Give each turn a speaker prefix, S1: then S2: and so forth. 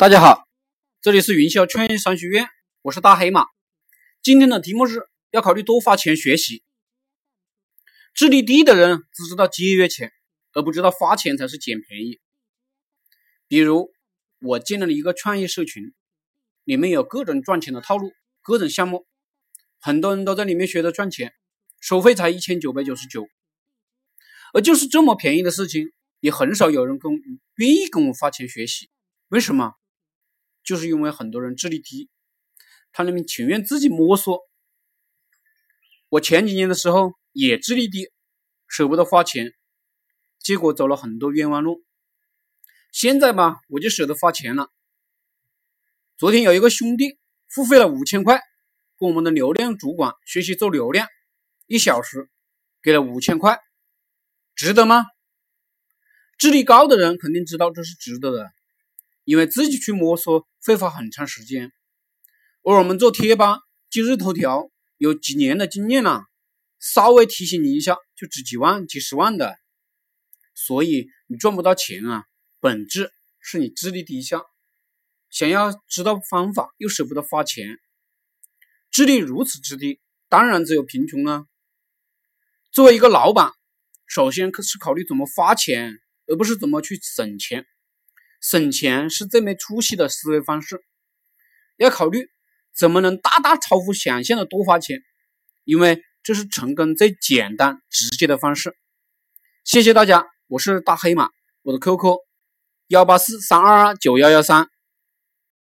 S1: 大家好，这里是云霄创业商学院，我是大黑马。今天的题目是要考虑多花钱学习。智力低的人只知道节约钱，而不知道花钱才是捡便宜。比如我建立了一个创业社群，里面有各种赚钱的套路，各种项目，很多人都在里面学着赚钱，收费才一千九百九十九。而就是这么便宜的事情，也很少有人跟愿意跟我花钱学习，为什么？就是因为很多人智力低，他们情愿自己摸索。我前几年的时候也智力低，舍不得花钱，结果走了很多冤枉路。现在吧，我就舍得花钱了。昨天有一个兄弟付费了五千块，跟我们的流量主管学习做流量，一小时给了五千块，值得吗？智力高的人肯定知道这是值得的。因为自己去摸索会花很长时间，而我们做贴吧、今日头条有几年的经验了，稍微提醒你一下就值几万、几十万的，所以你赚不到钱啊，本质是你智力低下，想要知道方法又舍不得花钱，智力如此之低，当然只有贫穷了。作为一个老板，首先是考虑怎么花钱，而不是怎么去省钱。省钱是最没出息的思维方式，要考虑怎么能大大超乎想象的多花钱，因为这是成功最简单直接的方式。谢谢大家，我是大黑马，我的 QQ 幺八四三二二九幺幺三。